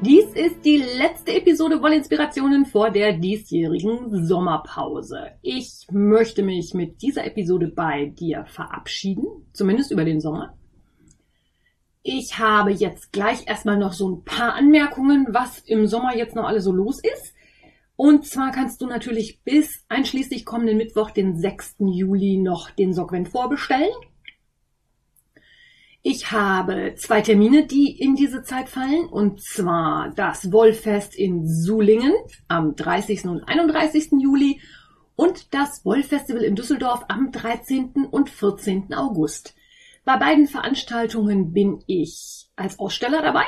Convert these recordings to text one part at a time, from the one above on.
Dies ist die letzte Episode Wollinspirationen vor der diesjährigen Sommerpause. Ich möchte mich mit dieser Episode bei dir verabschieden, zumindest über den Sommer. Ich habe jetzt gleich erstmal noch so ein paar Anmerkungen, was im Sommer jetzt noch alles so los ist. Und zwar kannst du natürlich bis einschließlich kommenden Mittwoch, den 6. Juli, noch den Sockvent vorbestellen. Ich habe zwei Termine, die in diese Zeit fallen, und zwar das Wollfest in Sulingen am 30. und 31. Juli und das Wollfestival in Düsseldorf am 13. und 14. August. Bei beiden Veranstaltungen bin ich als Aussteller dabei.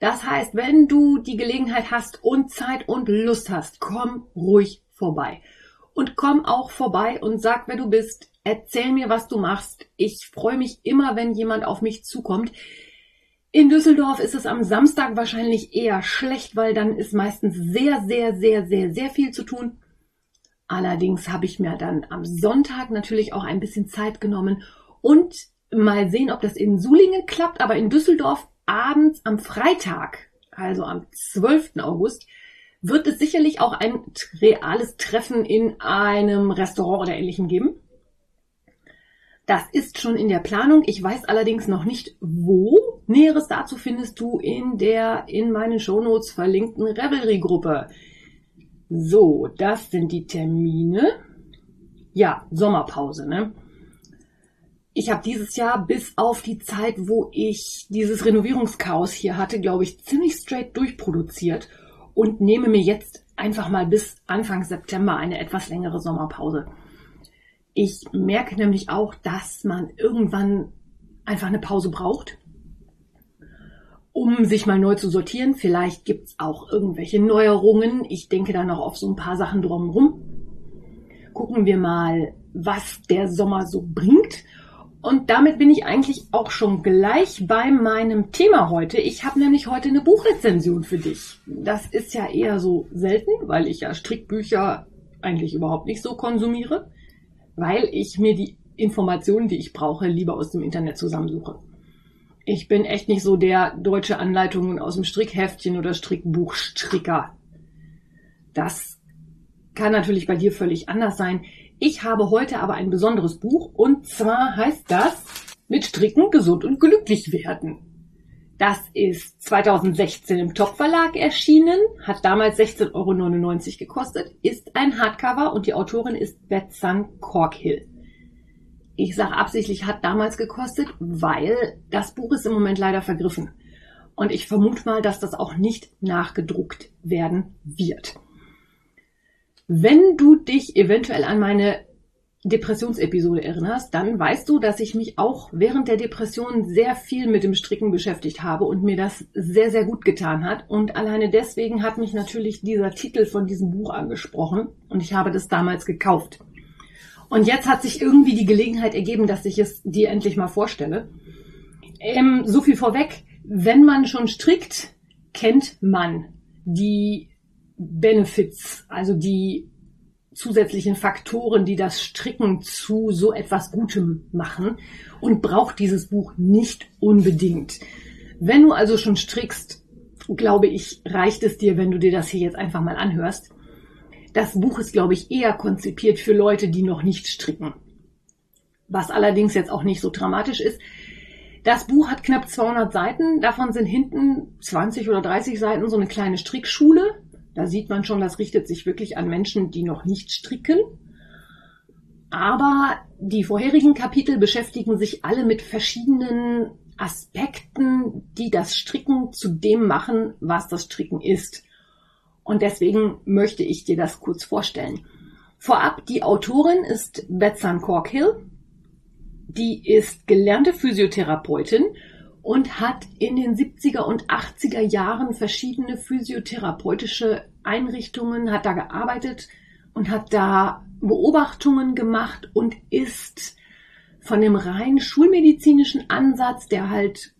Das heißt, wenn du die Gelegenheit hast und Zeit und Lust hast, komm ruhig vorbei. Und komm auch vorbei und sag, wer du bist, Erzähl mir, was du machst. Ich freue mich immer, wenn jemand auf mich zukommt. In Düsseldorf ist es am Samstag wahrscheinlich eher schlecht, weil dann ist meistens sehr, sehr, sehr, sehr, sehr viel zu tun. Allerdings habe ich mir dann am Sonntag natürlich auch ein bisschen Zeit genommen und mal sehen, ob das in Sulingen klappt, aber in Düsseldorf abends am Freitag, also am 12. August, wird es sicherlich auch ein reales Treffen in einem Restaurant oder ähnlichem geben. Das ist schon in der Planung. Ich weiß allerdings noch nicht, wo. Näheres dazu findest du in der in meinen Shownotes verlinkten Revelry-Gruppe. So, das sind die Termine. Ja, Sommerpause, ne? Ich habe dieses Jahr bis auf die Zeit, wo ich dieses Renovierungschaos hier hatte, glaube ich, ziemlich straight durchproduziert und nehme mir jetzt einfach mal bis Anfang September eine etwas längere Sommerpause. Ich merke nämlich auch, dass man irgendwann einfach eine Pause braucht, um sich mal neu zu sortieren. Vielleicht gibt es auch irgendwelche Neuerungen. Ich denke da noch auf so ein paar Sachen drumherum. Gucken wir mal, was der Sommer so bringt. Und damit bin ich eigentlich auch schon gleich bei meinem Thema heute. Ich habe nämlich heute eine Buchrezension für dich. Das ist ja eher so selten, weil ich ja Strickbücher eigentlich überhaupt nicht so konsumiere weil ich mir die Informationen, die ich brauche, lieber aus dem Internet zusammensuche. Ich bin echt nicht so der deutsche Anleitungen aus dem Strickheftchen oder Strickbuchstricker. Das kann natürlich bei dir völlig anders sein. Ich habe heute aber ein besonderes Buch und zwar heißt das Mit Stricken gesund und glücklich werden. Das ist 2016 im Top-Verlag erschienen, hat damals 16,99 Euro gekostet, ist ein Hardcover und die Autorin ist Betsan Corkhill. Ich sage absichtlich hat damals gekostet, weil das Buch ist im Moment leider vergriffen. Und ich vermute mal, dass das auch nicht nachgedruckt werden wird. Wenn du dich eventuell an meine Depressionsepisode erinnerst, dann weißt du, dass ich mich auch während der Depression sehr viel mit dem Stricken beschäftigt habe und mir das sehr, sehr gut getan hat. Und alleine deswegen hat mich natürlich dieser Titel von diesem Buch angesprochen und ich habe das damals gekauft. Und jetzt hat sich irgendwie die Gelegenheit ergeben, dass ich es dir endlich mal vorstelle. Ähm, so viel vorweg. Wenn man schon strickt, kennt man die Benefits, also die zusätzlichen Faktoren, die das Stricken zu so etwas Gutem machen und braucht dieses Buch nicht unbedingt. Wenn du also schon strickst, glaube ich, reicht es dir, wenn du dir das hier jetzt einfach mal anhörst. Das Buch ist, glaube ich, eher konzipiert für Leute, die noch nicht stricken. Was allerdings jetzt auch nicht so dramatisch ist. Das Buch hat knapp 200 Seiten. Davon sind hinten 20 oder 30 Seiten so eine kleine Strickschule da sieht man schon, das richtet sich wirklich an Menschen, die noch nicht stricken. Aber die vorherigen Kapitel beschäftigen sich alle mit verschiedenen Aspekten, die das Stricken zu dem machen, was das Stricken ist. Und deswegen möchte ich dir das kurz vorstellen. Vorab, die Autorin ist Betsan Corkhill. Die ist gelernte Physiotherapeutin und hat in den 70er und 80er Jahren verschiedene physiotherapeutische Einrichtungen, hat da gearbeitet und hat da Beobachtungen gemacht und ist von dem rein schulmedizinischen Ansatz, der halt,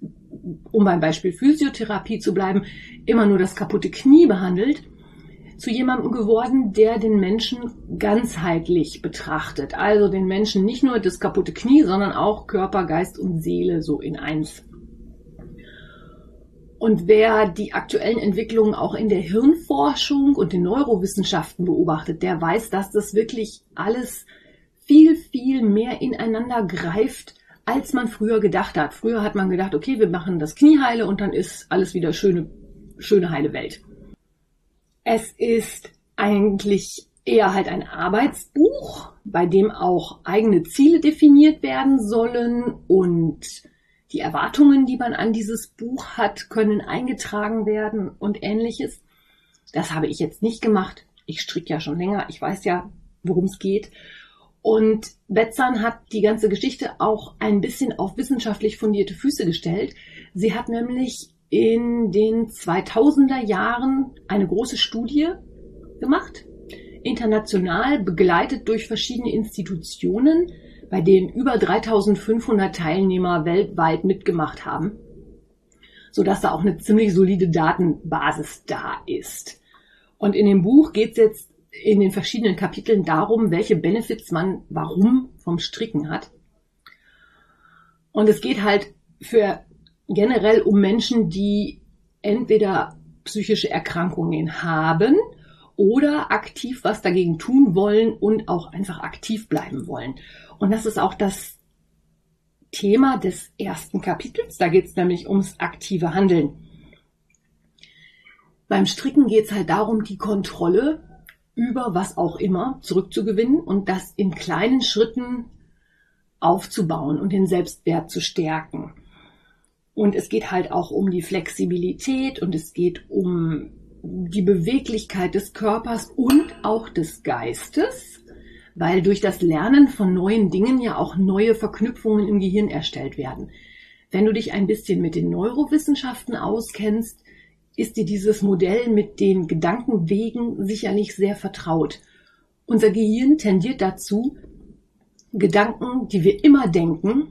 um beim Beispiel Physiotherapie zu bleiben, immer nur das kaputte Knie behandelt, zu jemandem geworden, der den Menschen ganzheitlich betrachtet. Also den Menschen nicht nur das kaputte Knie, sondern auch Körper, Geist und Seele so in eins. Und wer die aktuellen Entwicklungen auch in der Hirnforschung und den Neurowissenschaften beobachtet, der weiß, dass das wirklich alles viel, viel mehr ineinander greift, als man früher gedacht hat. Früher hat man gedacht, okay, wir machen das Knie heile und dann ist alles wieder schöne, schöne heile Welt. Es ist eigentlich eher halt ein Arbeitsbuch, bei dem auch eigene Ziele definiert werden sollen und die Erwartungen, die man an dieses Buch hat, können eingetragen werden und ähnliches. Das habe ich jetzt nicht gemacht. Ich stricke ja schon länger. Ich weiß ja, worum es geht. Und Betzan hat die ganze Geschichte auch ein bisschen auf wissenschaftlich fundierte Füße gestellt. Sie hat nämlich in den 2000er Jahren eine große Studie gemacht, international begleitet durch verschiedene Institutionen, bei denen über 3500 Teilnehmer weltweit mitgemacht haben, sodass da auch eine ziemlich solide Datenbasis da ist. Und in dem Buch geht es jetzt in den verschiedenen Kapiteln darum, welche Benefits man warum vom Stricken hat. Und es geht halt für generell um Menschen, die entweder psychische Erkrankungen haben oder aktiv was dagegen tun wollen und auch einfach aktiv bleiben wollen. Und das ist auch das Thema des ersten Kapitels. Da geht es nämlich ums aktive Handeln. Beim Stricken geht es halt darum, die Kontrolle über was auch immer zurückzugewinnen und das in kleinen Schritten aufzubauen und den Selbstwert zu stärken. Und es geht halt auch um die Flexibilität und es geht um die Beweglichkeit des Körpers und auch des Geistes, weil durch das Lernen von neuen Dingen ja auch neue Verknüpfungen im Gehirn erstellt werden. Wenn du dich ein bisschen mit den Neurowissenschaften auskennst, ist dir dieses Modell mit den Gedankenwegen sicherlich sehr vertraut. Unser Gehirn tendiert dazu, Gedanken, die wir immer denken,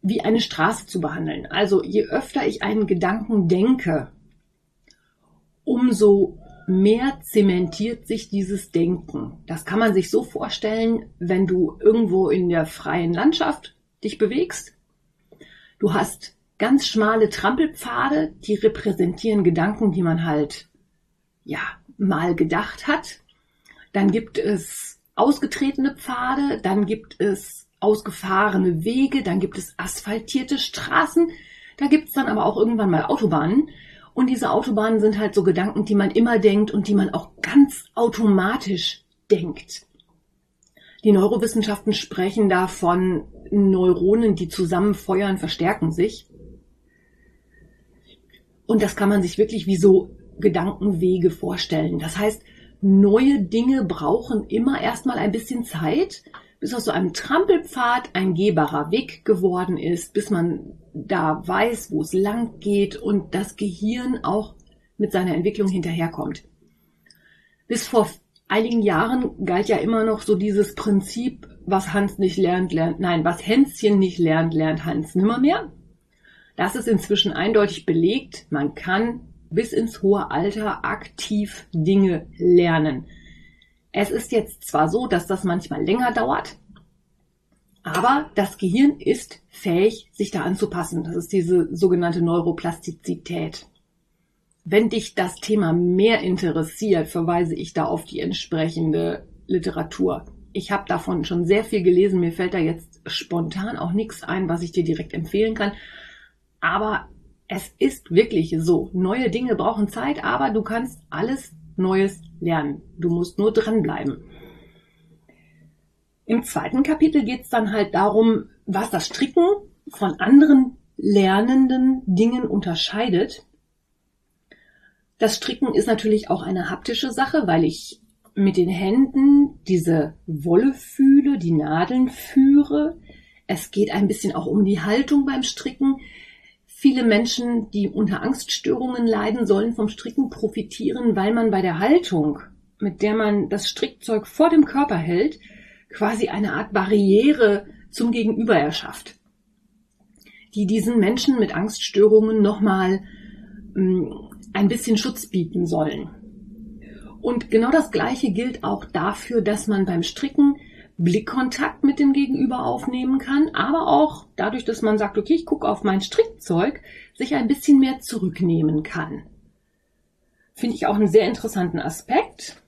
wie eine Straße zu behandeln. Also je öfter ich einen Gedanken denke, umso mehr zementiert sich dieses Denken. Das kann man sich so vorstellen, wenn du irgendwo in der freien Landschaft dich bewegst. Du hast ganz schmale Trampelpfade, die repräsentieren Gedanken, die man halt, ja, mal gedacht hat. Dann gibt es ausgetretene Pfade, dann gibt es ausgefahrene Wege, dann gibt es asphaltierte Straßen, da gibt es dann aber auch irgendwann mal Autobahnen. Und diese Autobahnen sind halt so Gedanken, die man immer denkt und die man auch ganz automatisch denkt. Die Neurowissenschaften sprechen da von Neuronen, die zusammen feuern, verstärken sich. Und das kann man sich wirklich wie so Gedankenwege vorstellen. Das heißt, neue Dinge brauchen immer erstmal ein bisschen Zeit, bis aus so einem Trampelpfad ein gehbarer Weg geworden ist, bis man da weiß, wo es lang geht und das Gehirn auch mit seiner Entwicklung hinterherkommt. Bis vor einigen Jahren galt ja immer noch so dieses Prinzip, was Hans nicht lernt, lernt, nein, was Hänschen nicht lernt, lernt Hans nimmermehr. Das ist inzwischen eindeutig belegt. Man kann bis ins hohe Alter aktiv Dinge lernen. Es ist jetzt zwar so, dass das manchmal länger dauert, aber das Gehirn ist fähig, sich da anzupassen. Das ist diese sogenannte Neuroplastizität. Wenn dich das Thema mehr interessiert, verweise ich da auf die entsprechende Literatur. Ich habe davon schon sehr viel gelesen. Mir fällt da jetzt spontan auch nichts ein, was ich dir direkt empfehlen kann. Aber es ist wirklich so. Neue Dinge brauchen Zeit, aber du kannst alles Neues lernen. Du musst nur dranbleiben. Im zweiten Kapitel geht es dann halt darum, was das Stricken von anderen lernenden Dingen unterscheidet. Das Stricken ist natürlich auch eine haptische Sache, weil ich mit den Händen diese Wolle fühle, die Nadeln führe. Es geht ein bisschen auch um die Haltung beim Stricken. Viele Menschen, die unter Angststörungen leiden, sollen vom Stricken profitieren, weil man bei der Haltung mit der man das Strickzeug vor dem Körper hält, quasi eine Art Barriere zum Gegenüber erschafft, die diesen Menschen mit Angststörungen nochmal mm, ein bisschen Schutz bieten sollen. Und genau das Gleiche gilt auch dafür, dass man beim Stricken Blickkontakt mit dem Gegenüber aufnehmen kann, aber auch dadurch, dass man sagt, okay, ich gucke auf mein Strickzeug, sich ein bisschen mehr zurücknehmen kann. Finde ich auch einen sehr interessanten Aspekt.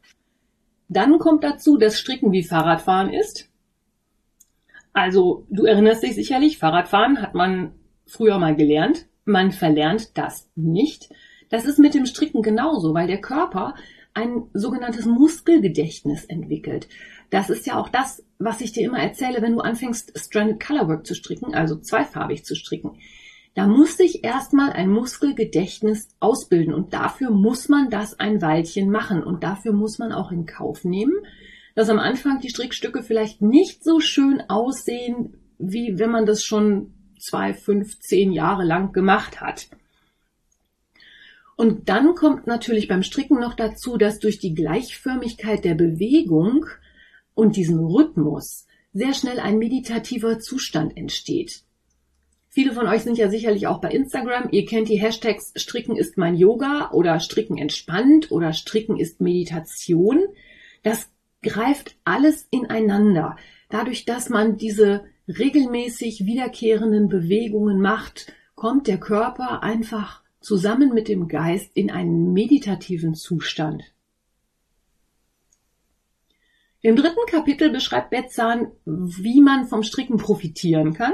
Dann kommt dazu, dass Stricken wie Fahrradfahren ist. Also, du erinnerst dich sicherlich, Fahrradfahren hat man früher mal gelernt. Man verlernt das nicht. Das ist mit dem Stricken genauso, weil der Körper ein sogenanntes Muskelgedächtnis entwickelt. Das ist ja auch das, was ich dir immer erzähle, wenn du anfängst, Stranded Colorwork zu stricken, also zweifarbig zu stricken. Da muss sich erstmal ein Muskelgedächtnis ausbilden und dafür muss man das ein Weilchen machen und dafür muss man auch in Kauf nehmen, dass am Anfang die Strickstücke vielleicht nicht so schön aussehen, wie wenn man das schon zwei, fünf, zehn Jahre lang gemacht hat. Und dann kommt natürlich beim Stricken noch dazu, dass durch die Gleichförmigkeit der Bewegung und diesem Rhythmus sehr schnell ein meditativer Zustand entsteht. Viele von euch sind ja sicherlich auch bei Instagram. Ihr kennt die Hashtags Stricken ist mein Yoga oder Stricken entspannt oder Stricken ist Meditation. Das greift alles ineinander. Dadurch, dass man diese regelmäßig wiederkehrenden Bewegungen macht, kommt der Körper einfach zusammen mit dem Geist in einen meditativen Zustand. Im dritten Kapitel beschreibt Betzahn, wie man vom Stricken profitieren kann.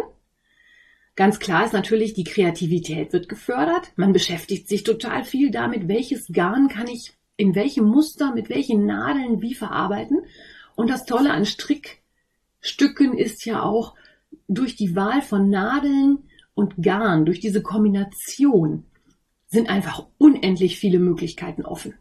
Ganz klar ist natürlich, die Kreativität wird gefördert. Man beschäftigt sich total viel damit, welches Garn kann ich in welchem Muster, mit welchen Nadeln wie verarbeiten. Und das Tolle an Strickstücken ist ja auch durch die Wahl von Nadeln und Garn, durch diese Kombination, sind einfach unendlich viele Möglichkeiten offen.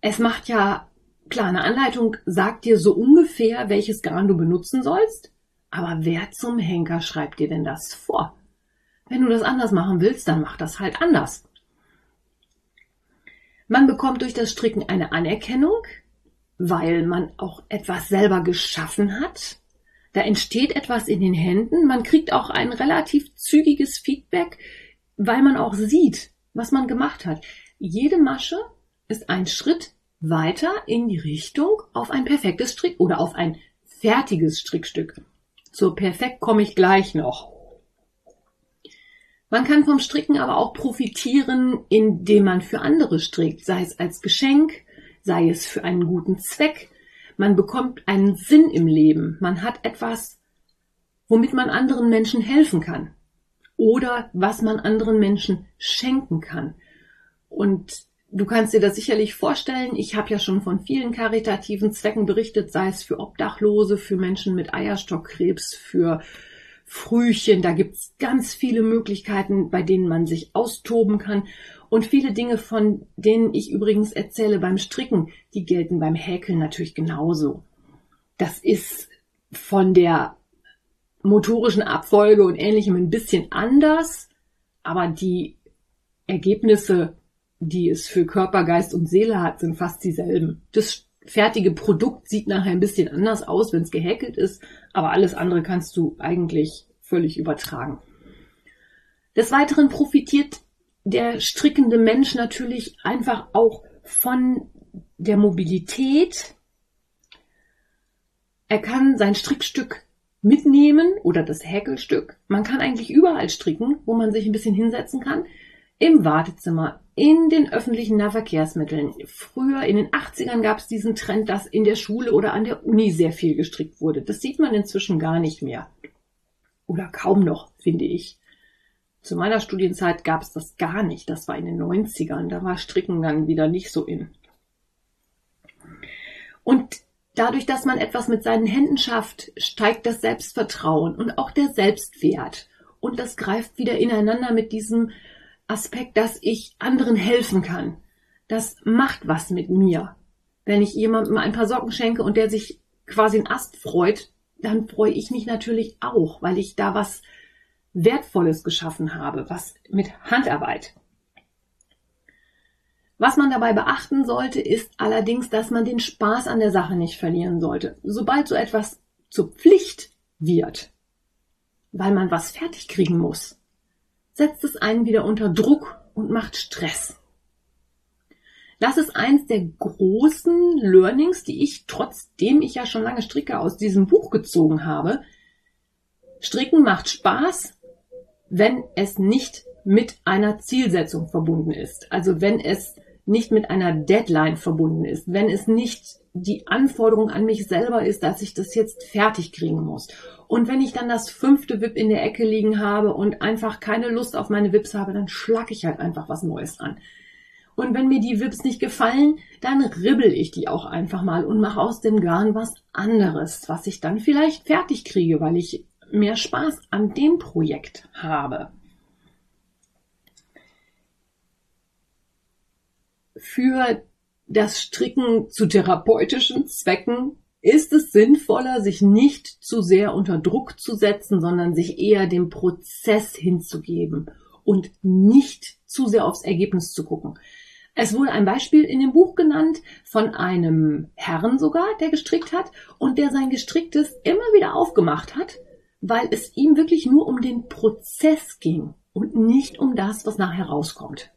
Es macht ja Klar, eine Anleitung sagt dir so ungefähr, welches Garn du benutzen sollst, aber wer zum Henker schreibt dir denn das vor? Wenn du das anders machen willst, dann mach das halt anders. Man bekommt durch das Stricken eine Anerkennung, weil man auch etwas selber geschaffen hat. Da entsteht etwas in den Händen. Man kriegt auch ein relativ zügiges Feedback, weil man auch sieht, was man gemacht hat. Jede Masche ist ein Schritt weiter in die Richtung auf ein perfektes Strick oder auf ein fertiges Strickstück. Zur Perfekt komme ich gleich noch. Man kann vom Stricken aber auch profitieren, indem man für andere strickt, sei es als Geschenk, sei es für einen guten Zweck. Man bekommt einen Sinn im Leben. Man hat etwas, womit man anderen Menschen helfen kann. Oder was man anderen Menschen schenken kann. Und Du kannst dir das sicherlich vorstellen. Ich habe ja schon von vielen karitativen Zwecken berichtet, sei es für Obdachlose, für Menschen mit Eierstockkrebs, für Frühchen. Da gibt's ganz viele Möglichkeiten, bei denen man sich austoben kann. Und viele Dinge, von denen ich übrigens erzähle beim Stricken, die gelten beim Häkeln natürlich genauso. Das ist von der motorischen Abfolge und ähnlichem ein bisschen anders, aber die Ergebnisse die es für Körper, Geist und Seele hat, sind fast dieselben. Das fertige Produkt sieht nachher ein bisschen anders aus, wenn es gehäkelt ist, aber alles andere kannst du eigentlich völlig übertragen. Des Weiteren profitiert der strickende Mensch natürlich einfach auch von der Mobilität. Er kann sein Strickstück mitnehmen oder das Häkelstück. Man kann eigentlich überall stricken, wo man sich ein bisschen hinsetzen kann im Wartezimmer, in den öffentlichen Nahverkehrsmitteln. Früher in den 80ern gab es diesen Trend, dass in der Schule oder an der Uni sehr viel gestrickt wurde. Das sieht man inzwischen gar nicht mehr. Oder kaum noch, finde ich. Zu meiner Studienzeit gab es das gar nicht. Das war in den 90ern. Da war Stricken dann wieder nicht so in. Und dadurch, dass man etwas mit seinen Händen schafft, steigt das Selbstvertrauen und auch der Selbstwert. Und das greift wieder ineinander mit diesem Aspekt, dass ich anderen helfen kann. Das macht was mit mir. Wenn ich jemandem ein paar Socken schenke und der sich quasi einen Ast freut, dann freue ich mich natürlich auch, weil ich da was Wertvolles geschaffen habe, was mit Handarbeit. Was man dabei beachten sollte, ist allerdings, dass man den Spaß an der Sache nicht verlieren sollte. Sobald so etwas zur Pflicht wird, weil man was fertig kriegen muss, setzt es einen wieder unter Druck und macht Stress. Das ist eins der großen Learnings, die ich, trotzdem ich ja schon lange stricke, aus diesem Buch gezogen habe. Stricken macht Spaß, wenn es nicht mit einer Zielsetzung verbunden ist. Also wenn es nicht mit einer Deadline verbunden ist, wenn es nicht die Anforderung an mich selber ist, dass ich das jetzt fertig kriegen muss. Und wenn ich dann das fünfte WIP in der Ecke liegen habe und einfach keine Lust auf meine WIPs habe, dann schlag ich halt einfach was Neues an. Und wenn mir die WIPs nicht gefallen, dann ribbel ich die auch einfach mal und mache aus dem Garn was anderes, was ich dann vielleicht fertig kriege, weil ich mehr Spaß an dem Projekt habe. Für das Stricken zu therapeutischen Zwecken ist es sinnvoller, sich nicht zu sehr unter Druck zu setzen, sondern sich eher dem Prozess hinzugeben und nicht zu sehr aufs Ergebnis zu gucken. Es wurde ein Beispiel in dem Buch genannt von einem Herrn sogar, der gestrickt hat und der sein gestricktes immer wieder aufgemacht hat, weil es ihm wirklich nur um den Prozess ging und nicht um das, was nachher rauskommt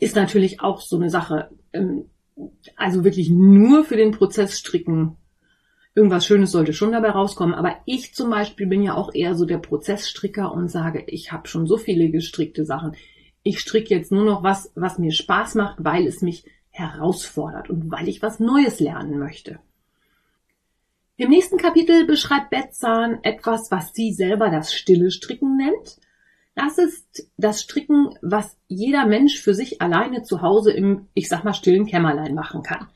ist natürlich auch so eine Sache. Ähm, also wirklich nur für den Prozess stricken. Irgendwas Schönes sollte schon dabei rauskommen. Aber ich zum Beispiel bin ja auch eher so der Prozessstricker und sage, ich habe schon so viele gestrickte Sachen. Ich stricke jetzt nur noch was, was mir Spaß macht, weil es mich herausfordert und weil ich was Neues lernen möchte. Im nächsten Kapitel beschreibt Betzahn etwas, was sie selber das stille Stricken nennt. Das ist das Stricken, was jeder Mensch für sich alleine zu Hause im, ich sag mal, stillen Kämmerlein machen kann.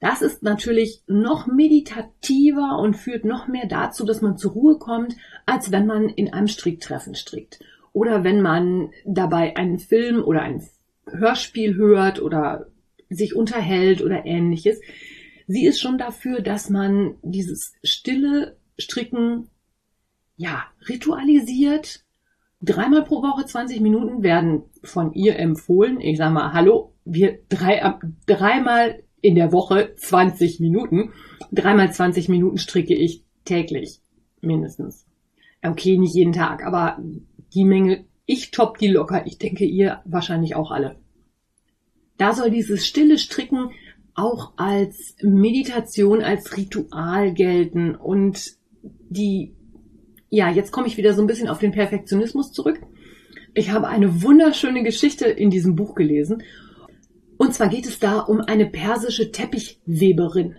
Das ist natürlich noch meditativer und führt noch mehr dazu, dass man zur Ruhe kommt, als wenn man in einem Stricktreffen strickt. Oder wenn man dabei einen Film oder ein Hörspiel hört oder sich unterhält oder ähnliches. Sie ist schon dafür, dass man dieses stille Stricken ja, ritualisiert Dreimal pro Woche 20 Minuten werden von ihr empfohlen. Ich sag mal, hallo, wir drei, dreimal in der Woche 20 Minuten. Dreimal 20 Minuten stricke ich täglich. Mindestens. Okay, nicht jeden Tag, aber die Menge, ich top die locker. Ich denke, ihr wahrscheinlich auch alle. Da soll dieses stille Stricken auch als Meditation, als Ritual gelten und die ja, jetzt komme ich wieder so ein bisschen auf den Perfektionismus zurück. Ich habe eine wunderschöne Geschichte in diesem Buch gelesen. Und zwar geht es da um eine persische Teppichweberin.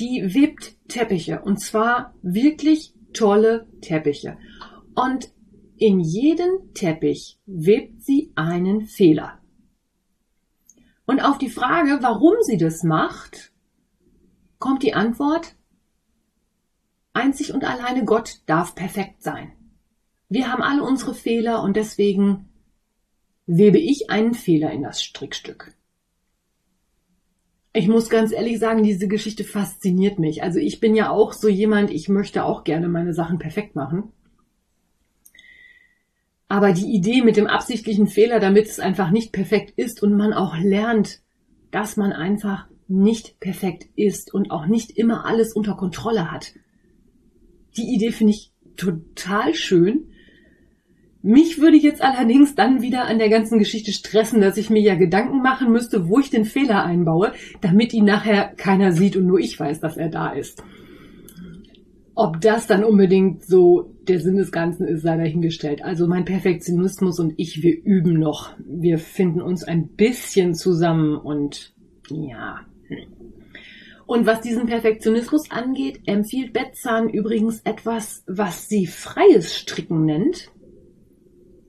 Die webt Teppiche und zwar wirklich tolle Teppiche. Und in jeden Teppich webt sie einen Fehler. Und auf die Frage, warum sie das macht, kommt die Antwort, Einzig und alleine Gott darf perfekt sein. Wir haben alle unsere Fehler und deswegen webe ich einen Fehler in das Strickstück. Ich muss ganz ehrlich sagen, diese Geschichte fasziniert mich. Also ich bin ja auch so jemand, ich möchte auch gerne meine Sachen perfekt machen. Aber die Idee mit dem absichtlichen Fehler, damit es einfach nicht perfekt ist und man auch lernt, dass man einfach nicht perfekt ist und auch nicht immer alles unter Kontrolle hat, die Idee finde ich total schön. Mich würde jetzt allerdings dann wieder an der ganzen Geschichte stressen, dass ich mir ja Gedanken machen müsste, wo ich den Fehler einbaue, damit ihn nachher keiner sieht und nur ich weiß, dass er da ist. Ob das dann unbedingt so der Sinn des Ganzen ist, sei dahingestellt. Also mein Perfektionismus und ich, wir üben noch. Wir finden uns ein bisschen zusammen und ja. Und was diesen Perfektionismus angeht, empfiehlt Betzahn übrigens etwas, was sie freies Stricken nennt.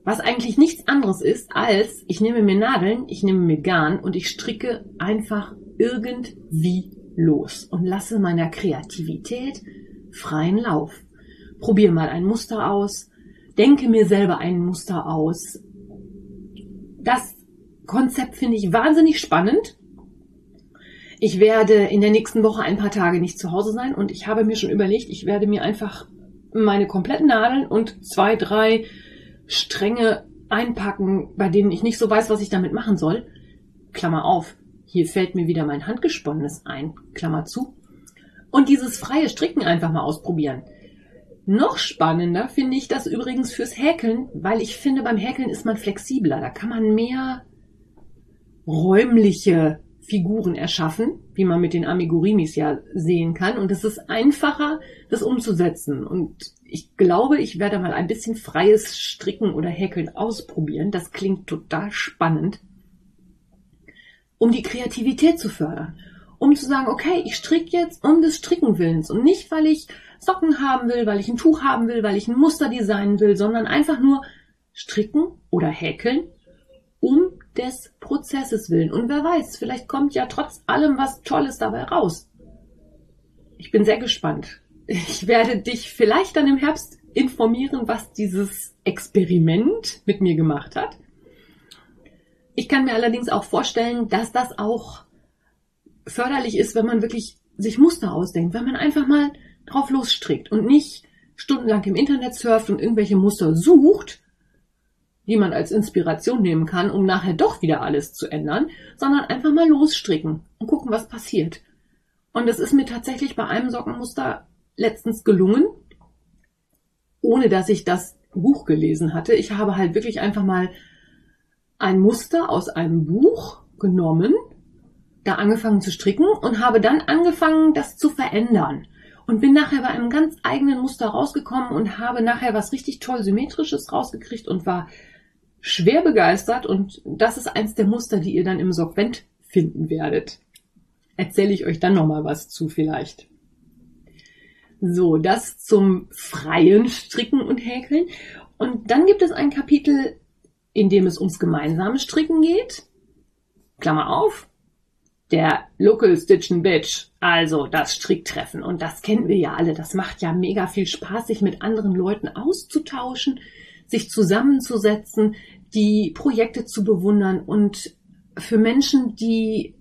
Was eigentlich nichts anderes ist als, ich nehme mir Nadeln, ich nehme mir Garn und ich stricke einfach irgendwie los und lasse meiner Kreativität freien Lauf. Probiere mal ein Muster aus, denke mir selber ein Muster aus. Das Konzept finde ich wahnsinnig spannend ich werde in der nächsten Woche ein paar Tage nicht zu Hause sein und ich habe mir schon überlegt, ich werde mir einfach meine kompletten Nadeln und zwei, drei Stränge einpacken, bei denen ich nicht so weiß, was ich damit machen soll. Klammer auf. Hier fällt mir wieder mein Handgesponnenes ein. Klammer zu. Und dieses freie Stricken einfach mal ausprobieren. Noch spannender finde ich das übrigens fürs Häkeln, weil ich finde, beim Häkeln ist man flexibler. Da kann man mehr räumliche Figuren erschaffen, wie man mit den Amigurimis ja sehen kann. Und es ist einfacher, das umzusetzen. Und ich glaube, ich werde mal ein bisschen freies Stricken oder Häkeln ausprobieren. Das klingt total spannend, um die Kreativität zu fördern. Um zu sagen, okay, ich stricke jetzt um des Stricken Willens und nicht, weil ich Socken haben will, weil ich ein Tuch haben will, weil ich ein Muster designen will, sondern einfach nur stricken oder häkeln um des Prozesses willen. Und wer weiß, vielleicht kommt ja trotz allem was Tolles dabei raus. Ich bin sehr gespannt. Ich werde dich vielleicht dann im Herbst informieren, was dieses Experiment mit mir gemacht hat. Ich kann mir allerdings auch vorstellen, dass das auch förderlich ist, wenn man wirklich sich Muster ausdenkt, wenn man einfach mal drauf losstrickt und nicht stundenlang im Internet surft und irgendwelche Muster sucht, die man als Inspiration nehmen kann, um nachher doch wieder alles zu ändern, sondern einfach mal losstricken und gucken, was passiert. Und es ist mir tatsächlich bei einem Sockenmuster letztens gelungen, ohne dass ich das Buch gelesen hatte. Ich habe halt wirklich einfach mal ein Muster aus einem Buch genommen, da angefangen zu stricken und habe dann angefangen, das zu verändern. Und bin nachher bei einem ganz eigenen Muster rausgekommen und habe nachher was richtig toll symmetrisches rausgekriegt und war schwer begeistert und das ist eins der Muster, die ihr dann im Sorgvent finden werdet. Erzähle ich euch dann nochmal was zu vielleicht. So, das zum freien Stricken und Häkeln. Und dann gibt es ein Kapitel, in dem es ums gemeinsame Stricken geht. Klammer auf. Der Local Stitchen Bitch, also das Stricktreffen. Und das kennen wir ja alle. Das macht ja mega viel Spaß, sich mit anderen Leuten auszutauschen sich zusammenzusetzen, die Projekte zu bewundern und für Menschen, die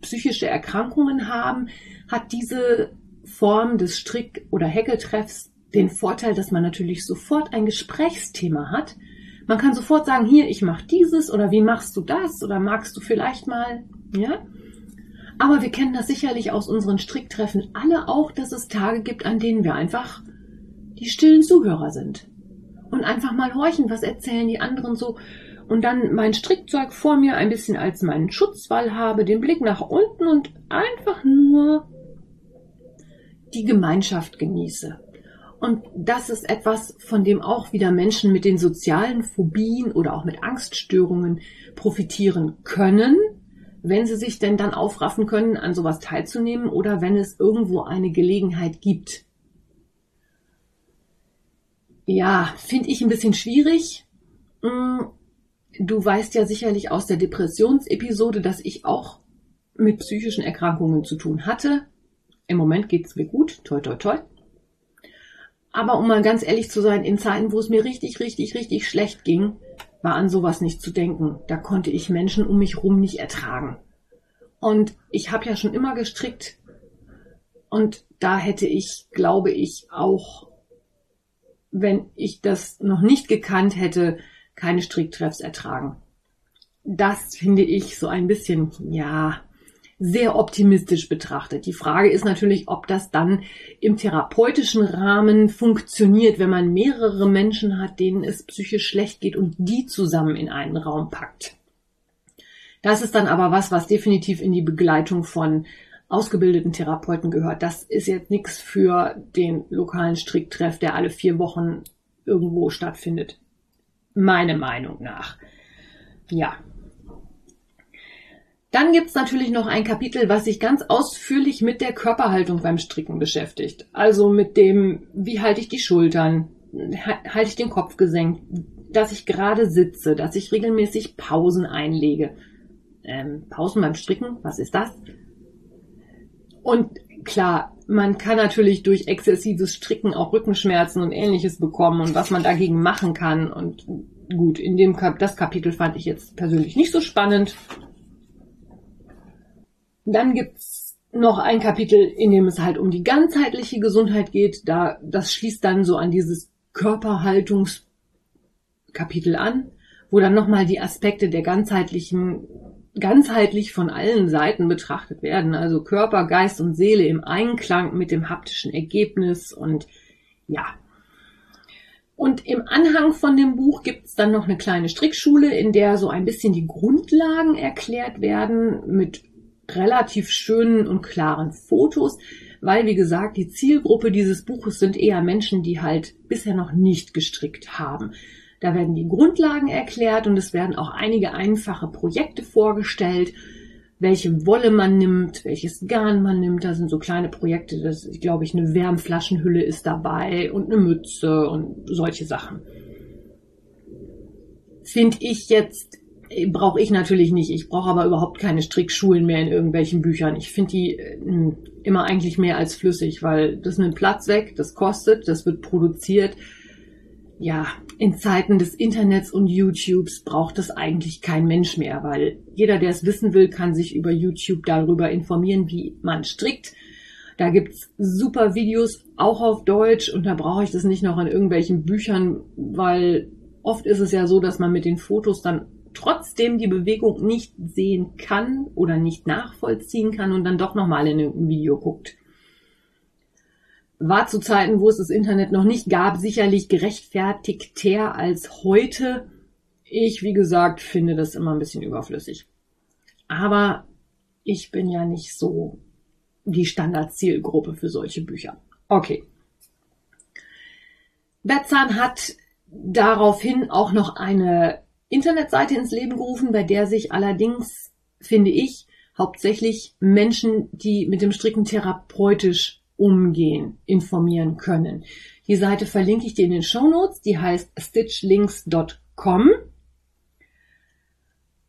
psychische Erkrankungen haben, hat diese Form des Strick- oder Häkeltreffs den Vorteil, dass man natürlich sofort ein Gesprächsthema hat. Man kann sofort sagen, hier, ich mache dieses oder wie machst du das oder magst du vielleicht mal, ja? Aber wir kennen das sicherlich aus unseren Stricktreffen alle auch, dass es Tage gibt, an denen wir einfach die stillen Zuhörer sind und einfach mal horchen, was erzählen die anderen so. Und dann mein Strickzeug vor mir ein bisschen als meinen Schutzwall habe, den Blick nach unten und einfach nur die Gemeinschaft genieße. Und das ist etwas, von dem auch wieder Menschen mit den sozialen Phobien oder auch mit Angststörungen profitieren können, wenn sie sich denn dann aufraffen können, an sowas teilzunehmen oder wenn es irgendwo eine Gelegenheit gibt. Ja, finde ich ein bisschen schwierig. Mm, du weißt ja sicherlich aus der Depressionsepisode, dass ich auch mit psychischen Erkrankungen zu tun hatte. Im Moment geht's mir gut, toi toi toi. Aber um mal ganz ehrlich zu sein, in Zeiten, wo es mir richtig, richtig, richtig schlecht ging, war an sowas nicht zu denken. Da konnte ich Menschen um mich rum nicht ertragen. Und ich habe ja schon immer gestrickt. Und da hätte ich, glaube ich, auch wenn ich das noch nicht gekannt hätte, keine Stricktreffs ertragen. Das finde ich so ein bisschen, ja, sehr optimistisch betrachtet. Die Frage ist natürlich, ob das dann im therapeutischen Rahmen funktioniert, wenn man mehrere Menschen hat, denen es psychisch schlecht geht und die zusammen in einen Raum packt. Das ist dann aber was, was definitiv in die Begleitung von ausgebildeten Therapeuten gehört. Das ist jetzt nichts für den lokalen Stricktreff, der alle vier Wochen irgendwo stattfindet. Meine Meinung nach. Ja. Dann gibt's natürlich noch ein Kapitel, was sich ganz ausführlich mit der Körperhaltung beim Stricken beschäftigt. Also mit dem, wie halte ich die Schultern, halte ich den Kopf gesenkt, dass ich gerade sitze, dass ich regelmäßig Pausen einlege. Ähm, Pausen beim Stricken, was ist das? Und klar, man kann natürlich durch exzessives Stricken auch Rückenschmerzen und ähnliches bekommen und was man dagegen machen kann. Und gut, in dem Kap das Kapitel fand ich jetzt persönlich nicht so spannend. Dann gibt's noch ein Kapitel, in dem es halt um die ganzheitliche Gesundheit geht. Da, das schließt dann so an dieses Körperhaltungskapitel an. wo dann nochmal die Aspekte der ganzheitlichen, ganzheitlich von allen Seiten betrachtet werden. Also Körper, Geist und Seele im Einklang mit dem haptischen Ergebnis und ja. Und im Anhang von dem Buch gibt es dann noch eine kleine Strickschule, in der so ein bisschen die Grundlagen erklärt werden mit relativ schönen und klaren Fotos, weil, wie gesagt, die Zielgruppe dieses Buches sind eher Menschen, die halt bisher noch nicht gestrickt haben. Da werden die Grundlagen erklärt und es werden auch einige einfache Projekte vorgestellt, welche Wolle man nimmt, welches Garn man nimmt. Da sind so kleine Projekte, das glaube ich, eine Wärmflaschenhülle ist dabei und eine Mütze und solche Sachen. Finde ich jetzt brauche ich natürlich nicht. Ich brauche aber überhaupt keine Strickschulen mehr in irgendwelchen Büchern. Ich finde die äh, immer eigentlich mehr als flüssig, weil das nimmt Platz weg, das kostet, das wird produziert. Ja, in Zeiten des Internets und YouTubes braucht das eigentlich kein Mensch mehr, weil jeder, der es wissen will, kann sich über YouTube darüber informieren, wie man strickt. Da gibt's super Videos, auch auf Deutsch, und da brauche ich das nicht noch in irgendwelchen Büchern, weil oft ist es ja so, dass man mit den Fotos dann trotzdem die Bewegung nicht sehen kann oder nicht nachvollziehen kann und dann doch nochmal in ein Video guckt. War zu Zeiten, wo es das Internet noch nicht gab, sicherlich gerechtfertigter als heute. Ich, wie gesagt, finde das immer ein bisschen überflüssig. Aber ich bin ja nicht so die Standardzielgruppe für solche Bücher. Okay. Betzan hat daraufhin auch noch eine Internetseite ins Leben gerufen, bei der sich allerdings, finde ich, hauptsächlich Menschen, die mit dem Stricken therapeutisch umgehen, informieren können. Die Seite verlinke ich dir in den Show Notes. Die heißt stitchlinks.com.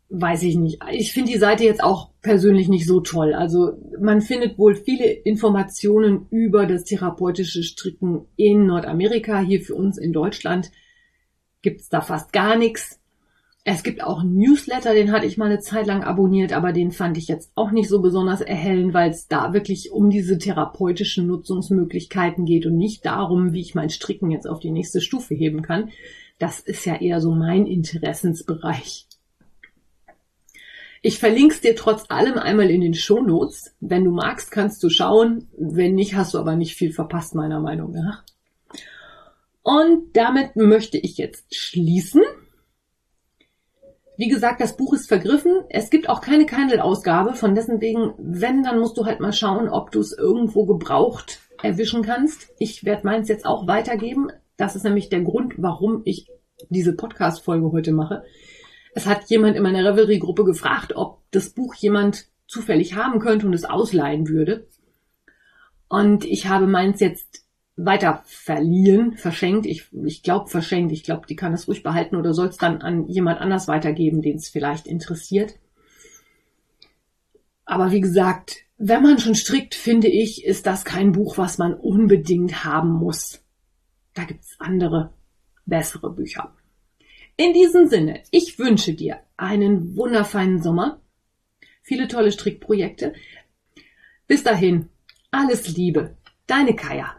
Weiß ich nicht. Ich finde die Seite jetzt auch persönlich nicht so toll. Also man findet wohl viele Informationen über das therapeutische Stricken in Nordamerika. Hier für uns in Deutschland gibt's da fast gar nichts. Es gibt auch einen Newsletter, den hatte ich mal eine Zeit lang abonniert, aber den fand ich jetzt auch nicht so besonders erhellend, weil es da wirklich um diese therapeutischen Nutzungsmöglichkeiten geht und nicht darum, wie ich mein Stricken jetzt auf die nächste Stufe heben kann. Das ist ja eher so mein Interessensbereich. Ich verlinke es dir trotz allem einmal in den Shownotes. Wenn du magst, kannst du schauen. Wenn nicht, hast du aber nicht viel verpasst, meiner Meinung nach. Und damit möchte ich jetzt schließen. Wie gesagt, das Buch ist vergriffen. Es gibt auch keine Kindle-Ausgabe. Von dessen wegen, wenn, dann musst du halt mal schauen, ob du es irgendwo gebraucht erwischen kannst. Ich werde meins jetzt auch weitergeben. Das ist nämlich der Grund, warum ich diese Podcast-Folge heute mache. Es hat jemand in meiner Revelry-Gruppe gefragt, ob das Buch jemand zufällig haben könnte und es ausleihen würde. Und ich habe meins jetzt weiter verliehen, verschenkt. Ich, ich glaube verschenkt. Ich glaube, die kann es ruhig behalten oder soll es dann an jemand anders weitergeben, den es vielleicht interessiert. Aber wie gesagt, wenn man schon strickt, finde ich, ist das kein Buch, was man unbedingt haben muss. Da gibt's andere, bessere Bücher. In diesem Sinne, ich wünsche dir einen wundervollen Sommer, viele tolle Strickprojekte. Bis dahin, alles Liebe, deine Kaya.